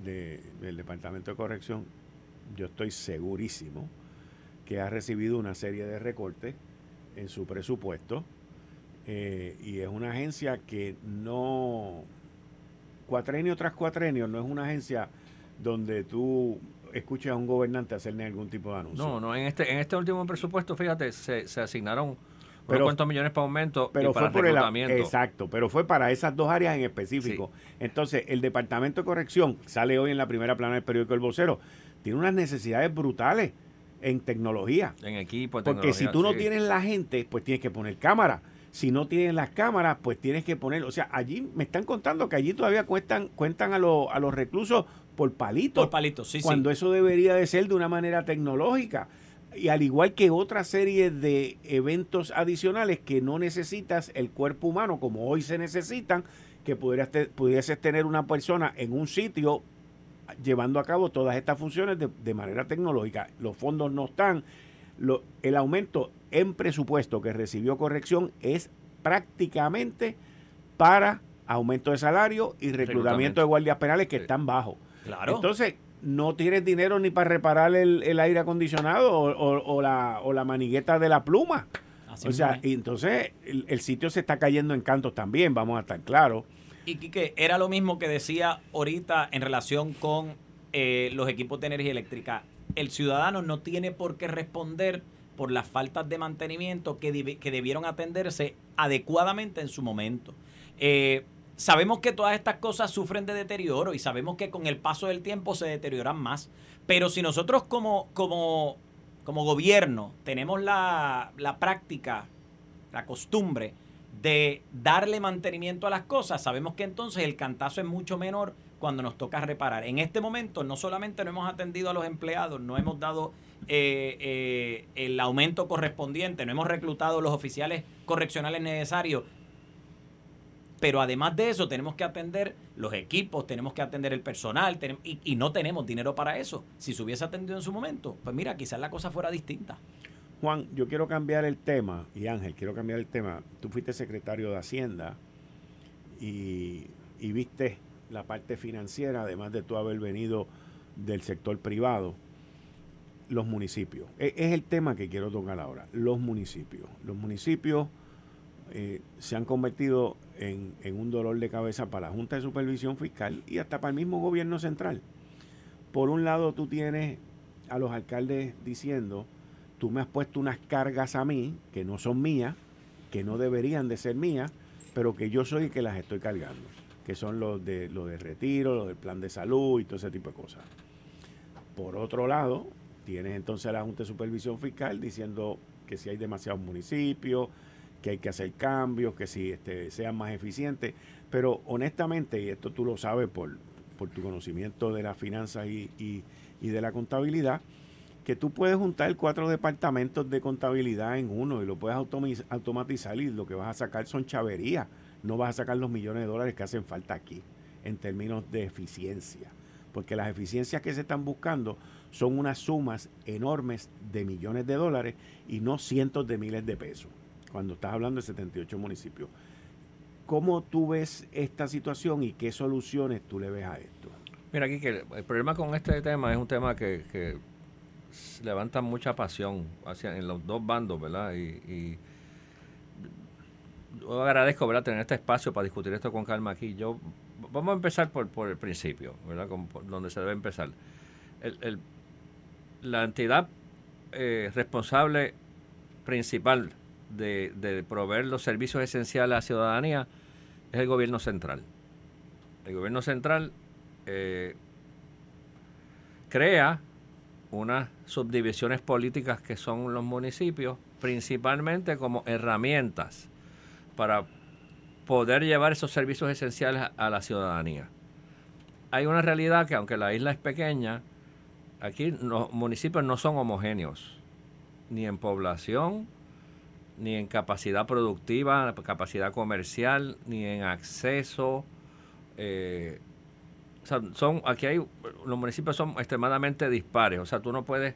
del Departamento de Corrección, yo estoy segurísimo que ha recibido una serie de recortes en su presupuesto eh, y es una agencia que no, cuatrenio tras cuatrenio, no es una agencia donde tú escuches a un gobernante hacerle algún tipo de anuncio. No, no, en este, en este último presupuesto, fíjate, se, asignaron pero, cuántos millones para aumento pero y para fue por reclutamiento. El, exacto, pero fue para esas dos áreas en específico. Entonces, el Departamento de Corrección, sale hoy en la primera plana del periódico El Vocero, tiene unas necesidades brutales en tecnología. En equipo, en Porque si tú no tienes la gente, pues tienes que poner cámara si no tienen las cámaras, pues tienes que poner, o sea, allí me están contando que allí todavía cuentan, cuentan a, los, a los reclusos por palitos. Por palitos, sí, Cuando eso debería de ser de una manera tecnológica. Y al igual que otra serie de eventos adicionales que no necesitas el cuerpo humano como hoy se necesitan, que pudieras pudieses tener una persona en un sitio llevando a cabo todas estas funciones de, de manera tecnológica. Los fondos no están. Lo, el aumento en presupuesto que recibió corrección es prácticamente para aumento de salario y reclutamiento, de guardias penales que están bajos. Claro. Entonces, no tienes dinero ni para reparar el, aire acondicionado o, la, o la manigueta de la pluma. o sea, y entonces el, sitio se está cayendo en cantos también, vamos a estar claros. Y que era lo mismo que decía ahorita en relación con eh, los equipos de energía eléctrica. El ciudadano no tiene por qué responder por las faltas de mantenimiento que, que debieron atenderse adecuadamente en su momento. Eh, sabemos que todas estas cosas sufren de deterioro y sabemos que con el paso del tiempo se deterioran más, pero si nosotros como, como, como gobierno tenemos la, la práctica, la costumbre de darle mantenimiento a las cosas, sabemos que entonces el cantazo es mucho menor cuando nos toca reparar. En este momento no solamente no hemos atendido a los empleados, no hemos dado eh, eh, el aumento correspondiente, no hemos reclutado los oficiales correccionales necesarios. Pero además de eso, tenemos que atender los equipos, tenemos que atender el personal, y, no tenemos dinero para eso. Si se hubiese atendido en su momento, pues mira, quizás la cosa fuera distinta. Juan, yo quiero cambiar el tema, y Ángel, quiero cambiar el tema. Tú fuiste secretario de Hacienda y, viste la parte financiera, además de tú haber venido del sector privado los municipios. E, es el tema que quiero tocar ahora, los municipios. Los municipios eh, se han convertido en, un dolor de cabeza para la Junta de Supervisión Fiscal y hasta para el mismo gobierno central. Por un lado tú tienes a los alcaldes diciendo, tú me has puesto unas cargas a mí que no son mías, que no deberían de ser mías, pero que yo soy el que las estoy cargando, que son los de, los de retiro, los del plan de salud y todo ese tipo de cosas. Por otro lado, Tienes entonces la Junta de Supervisión Fiscal diciendo que si hay demasiados municipios, que hay que hacer cambios, que si este, sean más eficientes. Pero honestamente, y esto tú lo sabes por, por tu conocimiento de las finanzas y, y, de la contabilidad, que tú puedes juntar cuatro departamentos de contabilidad en uno y lo puedes automatizar y lo que vas a sacar son chaverías. No vas a sacar los millones de dólares que hacen falta aquí en términos de eficiencia. Porque las eficiencias que se están buscando son unas sumas enormes de millones de dólares y no cientos de miles de pesos, cuando estás hablando de 78 municipios. ¿Cómo tú ves esta situación y qué soluciones tú le ves a esto? Mira, aquí que el problema con este tema es un tema que, levanta mucha pasión hacia, en los dos bandos, ¿verdad? Y, yo agradezco, ¿verdad?, tener este espacio para discutir esto con calma aquí. Yo vamos a empezar por, por el principio, ¿verdad? donde se debe empezar. El, la entidad eh, responsable principal de, de, proveer los servicios esenciales a la ciudadanía es el gobierno central. El gobierno central eh, crea unas subdivisiones políticas que son los municipios, principalmente como herramientas para poder llevar esos servicios esenciales a, la ciudadanía. Hay una realidad que aunque la isla es pequeña, aquí los municipios no son homogéneos, ni en población, ni en capacidad productiva, capacidad comercial, ni en acceso. Eh, son, aquí hay, los municipios son extremadamente dispares, o sea, tú no puedes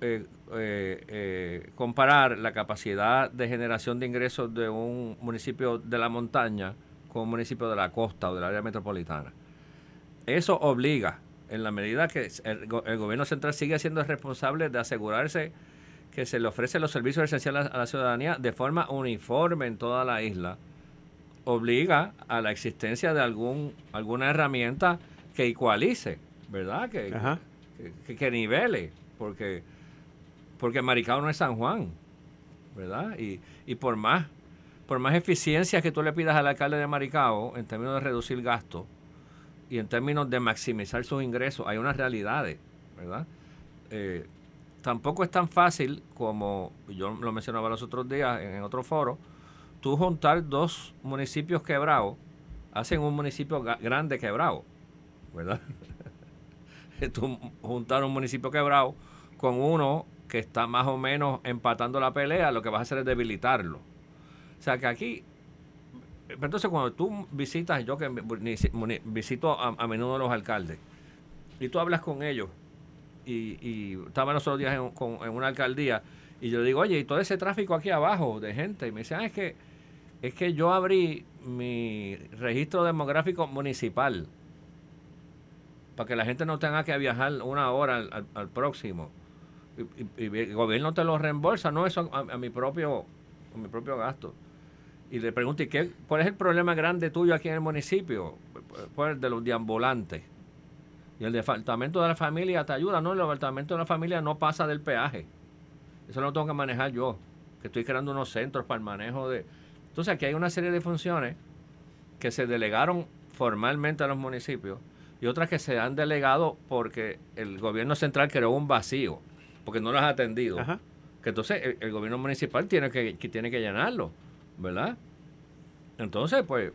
eh, eh, eh, comparar la capacidad de generación de ingresos de un municipio de la montaña con un municipio de la costa o del área metropolitana. Eso obliga, en la medida que el, gobierno central sigue siendo responsable de asegurarse que se le ofrecen los servicios esenciales a la ciudadanía de forma uniforme en toda la isla, obliga a la existencia de algún alguna herramienta que igualice, ¿verdad? Que, que, que, nivele, porque porque Maricao no es San Juan, ¿verdad? Y, y por más por más eficiencia que tú le pidas al alcalde de Maricao en términos de reducir gastos y en términos de maximizar sus ingresos, hay unas realidades, ¿verdad? Eh, tampoco es tan fácil como yo lo mencionaba los otros días en, otro foro, tú juntar dos municipios quebrados hacen un municipio grande quebrado, ¿verdad? tú juntar un municipio quebrado con uno que está más o menos empatando la pelea, lo que vas a hacer es debilitarlo. O sea que aquí, entonces cuando tú visitas, yo que visito a, menudo a los alcaldes, y tú hablas con ellos, y, y estaba los otros días en, una alcaldía, y yo le digo, oye, y todo ese tráfico aquí abajo de gente, y me dicen, ah, es que, es que yo abrí mi registro demográfico municipal para que la gente no tenga que viajar una hora al próximo y, el gobierno te lo reembolsa, no eso a, mi propio a mi propio gasto. Y le pregunto, ¿y qué, cuál es el problema grande tuyo aquí en el municipio? Pues de los deambulantes. Y el departamento de la familia te ayuda, no, el departamento de la familia no pasa del peaje. Eso lo tengo que manejar yo, que estoy creando unos centros para el manejo de... Entonces aquí hay una serie de funciones que se delegaron formalmente a los municipios y otras que se han delegado porque el gobierno central creó un vacío porque no las ha atendido. Que entonces el, gobierno municipal tiene que, tiene que llenarlo, ¿verdad? Entonces, pues,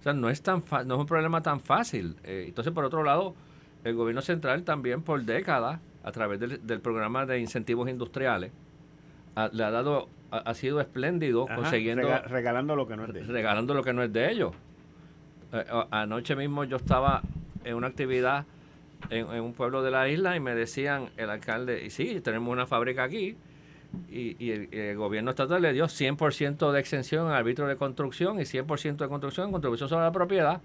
o sea, no es, tan no es un problema tan fácil. Eh, entonces, por otro lado, el gobierno central también por décadas, a través del, programa de incentivos industriales, le ha dado, ha, sido espléndido consiguiendo... regalando lo que no es de ellos. Regalando lo que no es de ellos. Eh, anoche mismo yo estaba en una actividad en, un pueblo de la isla y me decían el alcalde, y sí, tenemos una fábrica aquí, y, el, gobierno estatal le dio 100% de exención al árbitro de construcción y 100% de construcción, contribución sobre la propiedad.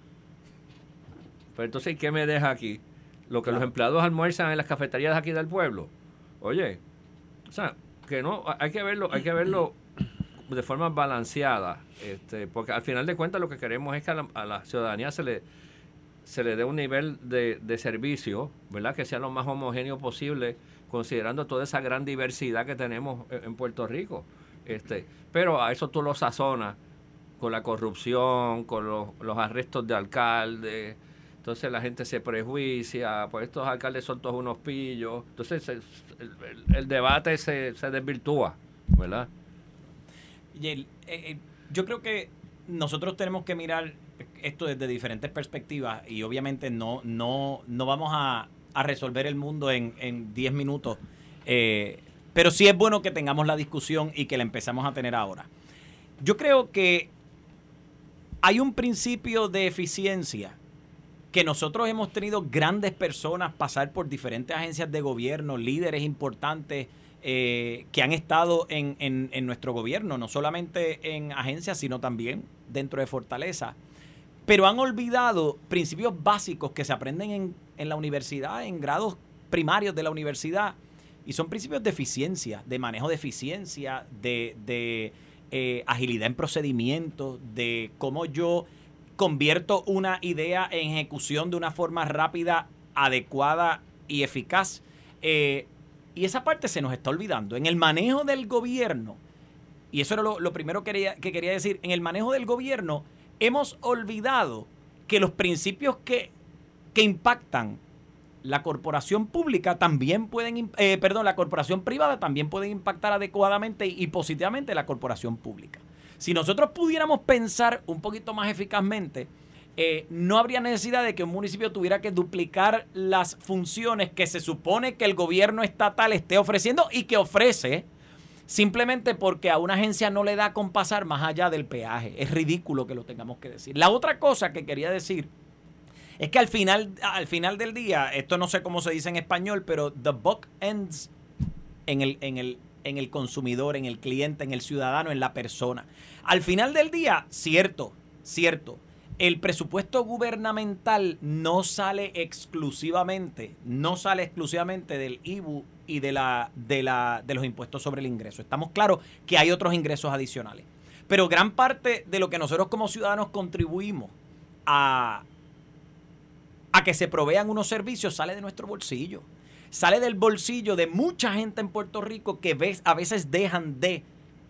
Pero entonces, ¿qué me deja aquí? Lo que los empleados almuerzan en las cafeterías aquí del pueblo. Oye, o sea, que no, hay que verlo, hay que verlo de forma balanceada, este, porque al final de cuentas lo que queremos es que a la ciudadanía se le se le dé un nivel de, de, servicio, ¿verdad? Que sea lo más homogéneo posible, considerando toda esa gran diversidad que tenemos en, Puerto Rico. Este, pero a eso tú lo sazonas con la corrupción, con los, arrestos de alcaldes. Entonces la gente se prejuicia, pues estos alcaldes son todos unos pillos. Entonces el, debate se, se desvirtúa, ¿verdad? Y el, eh, eh, yo creo que nosotros tenemos que mirar esto desde diferentes perspectivas y obviamente no, no, no vamos a, resolver el mundo en 10 minutos, eh, pero sí es bueno que tengamos la discusión y que la empezamos a tener ahora. Yo creo que hay un principio de eficiencia que nosotros hemos tenido grandes personas pasar por diferentes agencias de gobierno, líderes importantes eh, que han estado en, en, nuestro gobierno, no solamente en agencias, sino también dentro de Fortaleza. Pero han olvidado principios básicos que se aprenden en, en la universidad, en grados primarios de la universidad, y son principios de eficiencia, de manejo de eficiencia, de, de eh, agilidad en procedimientos, de cómo yo convierto una idea en ejecución de una forma rápida, adecuada y eficaz. Eh, y esa parte se nos está olvidando. En el manejo del gobierno, y eso era lo, primero que que quería decir, en el manejo del gobierno hemos olvidado que los principios que, que impactan la corporación pública también pueden, eh, perdón, la corporación privada también pueden impactar adecuadamente y positivamente la corporación pública. Si nosotros pudiéramos pensar un poquito más eficazmente, eh, no habría necesidad de que un municipio tuviera que duplicar las funciones que se supone que el gobierno estatal esté ofreciendo y que ofrece simplemente porque a una agencia no le da con pasar más allá del peaje. Es ridículo que lo tengamos que decir. La otra cosa que quería decir es que al final, al final del día, esto no sé cómo se dice en español, pero the buck ends en el, en el, en el consumidor, en el cliente, en el ciudadano, en la persona. Al final del día, cierto, cierto, el presupuesto gubernamental no sale exclusivamente, no sale exclusivamente del IBU y de, la, de, la, de los impuestos sobre el ingreso. Estamos claros que hay otros ingresos adicionales. Pero gran parte de lo que nosotros como ciudadanos contribuimos a, a que se provean unos servicios sale de nuestro bolsillo. Sale del bolsillo de mucha gente en Puerto Rico que a veces dejan de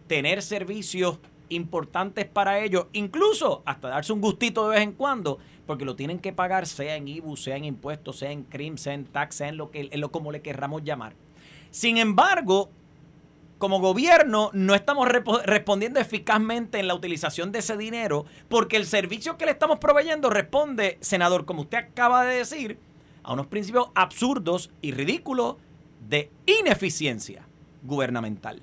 tener servicios importantes para ellos, incluso hasta darse un gustito de vez en cuando, porque lo tienen que pagar sea en IBU, sea en impuestos, sea en CRIM, sea en tax, sea en lo que lo como le querramos llamar. Sin embargo, como gobierno no estamos respondiendo eficazmente en la utilización de ese dinero porque el servicio que le estamos proveyendo responde, senador, como usted acaba de decir, a unos principios absurdos y ridículos de ineficiencia gubernamental,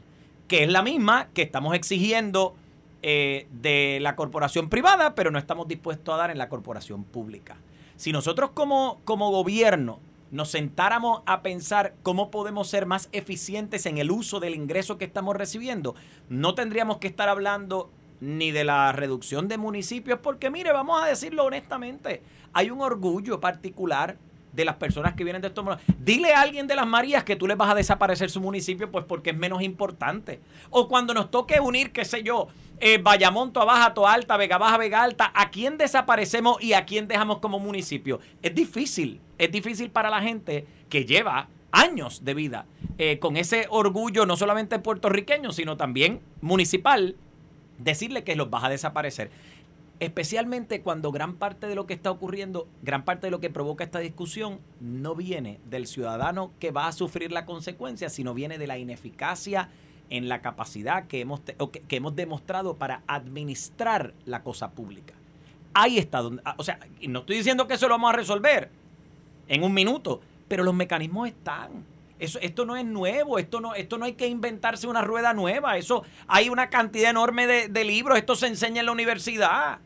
que es la misma que estamos exigiendo eh, de la corporación privada, pero no estamos dispuestos a dar en la corporación pública. Si nosotros como, como gobierno nos sentáramos a pensar cómo podemos ser más eficientes en el uso del ingreso que estamos recibiendo, no tendríamos que estar hablando ni de la reducción de municipios, porque mire, vamos a decirlo honestamente, hay un orgullo particular de las personas que vienen de estos municipios. Dile a alguien de las Marías que tú les vas a desaparecer su municipio, pues porque es menos importante. O cuando nos toque unir, qué sé yo, eh, Bayamonto, Baja, Alta, Vega Baja, Vega Alta, ¿a quién desaparecemos y a quién dejamos como municipio? Es difícil, es difícil para la gente que lleva años de vida eh, con ese orgullo no solamente puertorriqueño, sino también municipal, decirle que los vas a desaparecer especialmente cuando gran parte de lo que está ocurriendo, gran parte de lo que provoca esta discusión, no viene del ciudadano que va a sufrir la consecuencia, sino viene de la ineficacia en la capacidad que hemos, que, hemos demostrado para administrar la cosa pública. Ahí está donde, ah, o sea, no estoy diciendo que eso lo vamos a resolver en un minuto, pero los mecanismos están. Eso, esto no es nuevo, esto no, esto no hay que inventarse una rueda nueva, eso hay una cantidad enorme de libros, esto se enseña en la universidad.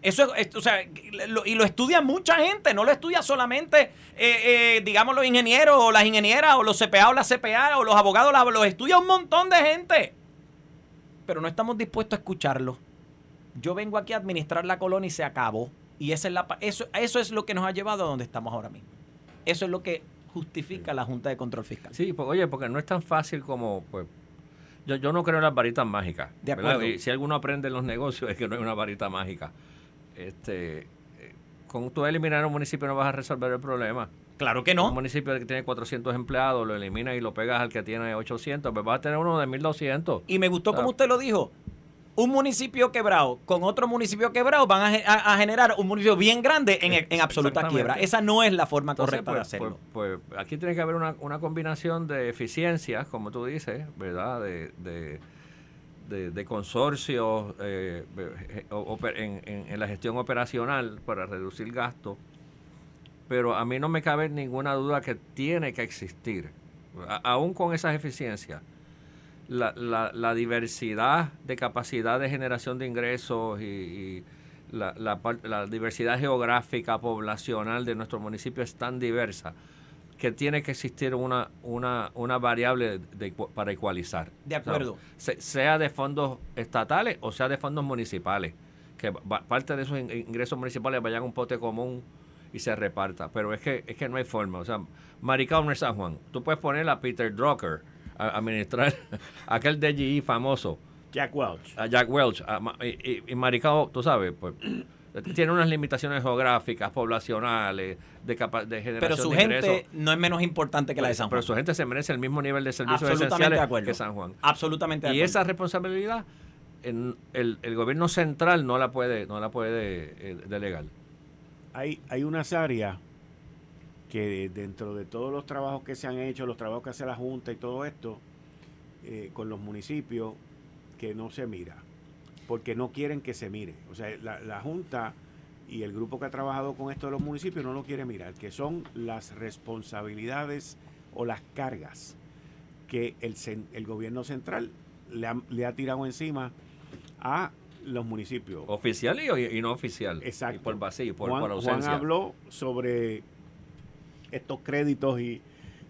Eso es, o sea, y lo estudia mucha gente, no lo estudia solamente, eh, eh, digamos, los ingenieros o las ingenieras o los CPA o las CPA o los abogados, los estudia un montón de gente. Pero no estamos dispuestos a escucharlo. Yo vengo aquí a administrar la colonia y se acabó. Y esa es la, eso, eso es lo que nos ha llevado a donde estamos ahora mismo. Eso es lo que justifica la Junta de Control Fiscal. Sí, pues, oye, porque no es tan fácil como, pues, yo, yo no creo en las varitas mágicas. De acuerdo. Y si alguno aprende en los negocios es que no hay una varita mágica este, con tú eliminar un municipio no vas a resolver el problema. Claro que no. Un municipio que tiene 400 empleados, lo eliminas y lo pegas al que tiene 800, pues vas a tener uno de 1200. Y me gustó como usted lo dijo. Un municipio quebrado con otro municipio quebrado van a, generar un municipio bien grande en, absoluta quiebra. Esa no es la forma correcta de pues, hacerlo. Pues, pues, aquí tiene que haber una, una combinación de eficiencias, como tú dices, ¿verdad? de de, consorcios eh, en, la gestión operacional para reducir gastos, pero a mí no me cabe ninguna duda que tiene que existir, aún con esas eficiencias, la, la, diversidad de capacidad de generación de ingresos y, la, la, diversidad geográfica, poblacional de nuestro municipio es tan diversa que tiene que existir una, una, una variable para ecualizar. De acuerdo. sea de fondos estatales o sea de fondos municipales. Que parte de esos ingresos municipales vayan a un pote común y se reparta. Pero es que, es que no hay forma. O sea, Maricao no es San Juan. Tú puedes poner a Peter Drucker a administrar aquel DGI famoso. Jack Welch. A Jack Welch. y, y, Maricao, tú sabes, pues tiene unas limitaciones geográficas, poblacionales, de, capa de generación Pero su gente no es menos importante que la de San Juan. Pero su gente se merece el mismo nivel de servicios esenciales que San Juan. Absolutamente de acuerdo. Y esa responsabilidad en el, el, gobierno central no la puede, no la puede eh, delegar. Hay, hay unas áreas que dentro de todos los trabajos que se han hecho, los trabajos que hace la Junta y todo esto, eh, con los municipios, que no se mira, porque no quieren que se mire. O sea, la, la Junta y el grupo que ha trabajado con esto de los municipios no lo quiere mirar, que son las responsabilidades o las cargas que el, el gobierno central le ha, le ha tirado encima a los municipios. Oficial y, no oficial. Exacto. Y por vacío, por, Juan, Juan habló sobre estos créditos y,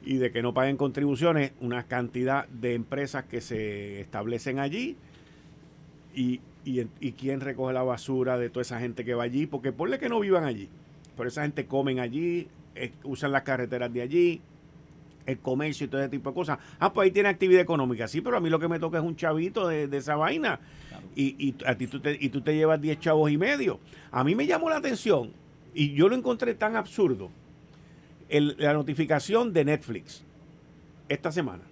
y de que no paguen contribuciones, una cantidad de empresas que se establecen allí y, y, y, quién recoge la basura de toda esa gente que va allí, porque ponle que no vivan allí, pero esa gente comen allí, usan las carreteras de allí, el comercio y todo ese tipo de cosas. Ah, pues ahí tiene actividad económica, sí, pero a mí lo que me toca es un chavito de, esa vaina y, y, a ti tú te, y tú te llevas 10 chavos y medio. A mí me llamó la atención y yo lo encontré tan absurdo la notificación de Netflix esta semana.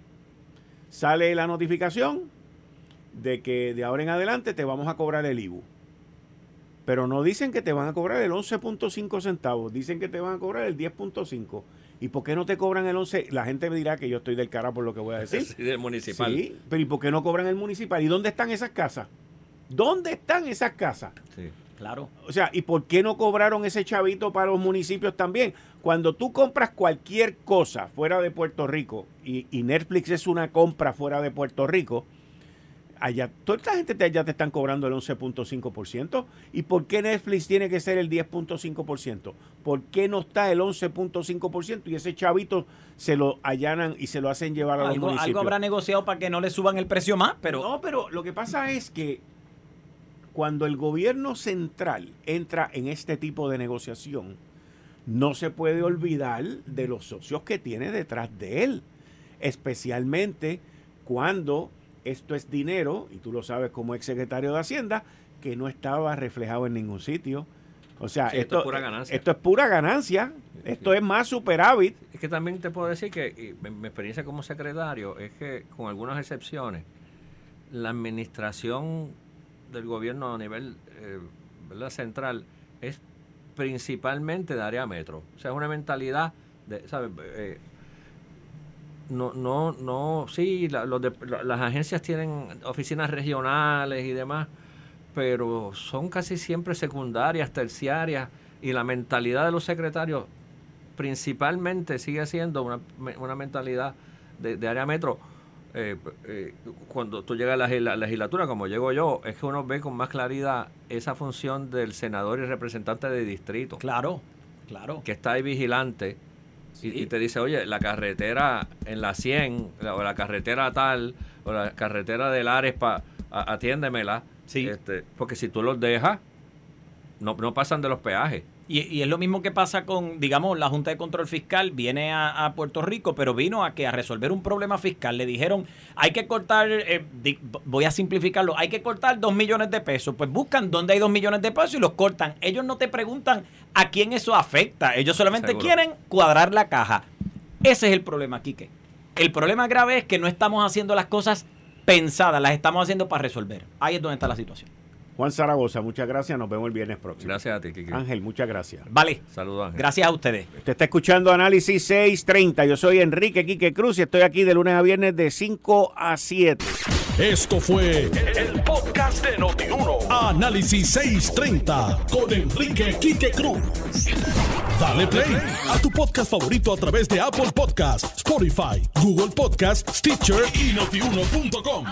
Sale la notificación de que de ahora en adelante te vamos a cobrar el IBU. Pero no dicen que te van a cobrar el 11.5 centavos, dicen que te van a cobrar el 10.5. ¿Y por qué no te cobran el 11? La gente me dirá que yo estoy del cara por lo que voy a decir. Sí, del municipal. Sí, pero ¿y por qué no cobran el municipal? ¿Y dónde están esas casas? ¿Dónde están esas casas? Sí. Claro. O sea, ¿y por qué no cobraron ese chavito para los municipios también? Cuando tú compras cualquier cosa fuera de Puerto Rico, y, Netflix es una compra fuera de Puerto Rico, allá, toda esta gente de allá te están cobrando el 11.5%. ¿Y por qué Netflix tiene que ser el 10.5%? ¿Por qué no está el 11.5% y ese chavito se lo allanan y se lo hacen llevar a los municipios? Algo habrá negociado para que no le suban el precio más, pero... No, pero lo que pasa es que cuando el gobierno central entra en este tipo de negociación, no se puede olvidar de los socios que tiene detrás de él, especialmente cuando esto es dinero, y tú lo sabes como ex secretario de Hacienda, que no estaba reflejado en ningún sitio. O sea, esto, es pura ganancia. Esto es pura ganancia. Esto es más superávit. Es que también te puedo decir que mi experiencia como secretario es que, con algunas excepciones, la administración del gobierno a nivel eh, central es principalmente de área metro. O sea, es una mentalidad de, ¿sabes? Eh, no, no, no, sí, las agencias tienen oficinas regionales y demás, pero son casi siempre secundarias, terciarias, y la mentalidad de los secretarios principalmente sigue siendo una, una mentalidad de, de área metro eh, eh, cuando tú llegas a la, legislatura, como llego yo, es que uno ve con más claridad esa función del senador y representante de distrito. Claro, claro. Que está ahí vigilante y, te dice, oye, la carretera en la 100, o la carretera tal, o la carretera del Ares, pa, atiéndemela. Sí. Este, porque si tú los dejas, no, no pasan de los peajes. Y, es lo mismo que pasa con, digamos, la Junta de Control Fiscal viene a, Puerto Rico, pero vino a que a resolver un problema fiscal. Le dijeron, hay que cortar, eh, voy a simplificarlo, hay que cortar dos millones de pesos. Pues buscan dónde hay dos millones de pesos y los cortan. Ellos no te preguntan a quién eso afecta. Ellos solamente quieren cuadrar la caja. Ese es el problema, Quique. El problema grave es que no estamos haciendo las cosas pensadas, las estamos haciendo para resolver. Ahí es donde está la situación. Juan Zaragoza, muchas gracias. Nos vemos el viernes próximo. Gracias a ti, Kiki. Ángel, muchas gracias. Vale. Saludos, Ángel. Gracias a ustedes. Usted está escuchando Análisis 630. Yo soy Enrique Quique Cruz y estoy aquí de lunes a viernes de 5 a 7. Esto fue el podcast de Notiuno. Análisis 630 con Enrique Quique Cruz. Dale play a tu podcast favorito a través de Apple Podcasts, Spotify, Google Podcasts, Stitcher y notiuno.com.